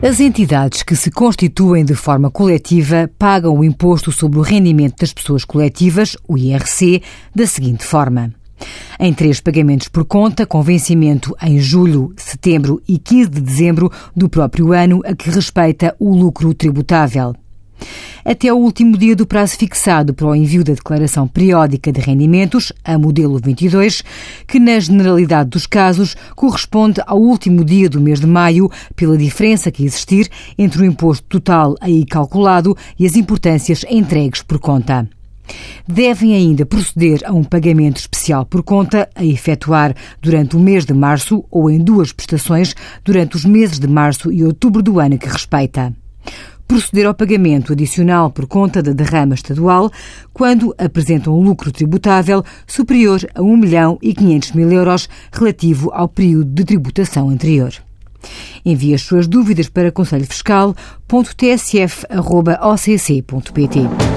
As entidades que se constituem de forma coletiva pagam o Imposto sobre o Rendimento das Pessoas Coletivas, o IRC, da seguinte forma. Em três pagamentos por conta, com vencimento em julho, setembro e 15 de dezembro do próprio ano a que respeita o lucro tributável até o último dia do prazo fixado para o envio da Declaração Periódica de Rendimentos, a modelo 22, que na generalidade dos casos corresponde ao último dia do mês de maio, pela diferença que existir entre o imposto total aí calculado e as importâncias entregues por conta. Devem ainda proceder a um pagamento especial por conta a efetuar durante o mês de março ou em duas prestações durante os meses de março e outubro do ano que respeita proceder ao pagamento adicional por conta da derrama estadual quando apresentam um lucro tributável superior a 1 milhão e 500 mil euros relativo ao período de tributação anterior. Envie as suas dúvidas para conselhofiscal.tsf.occ.pt.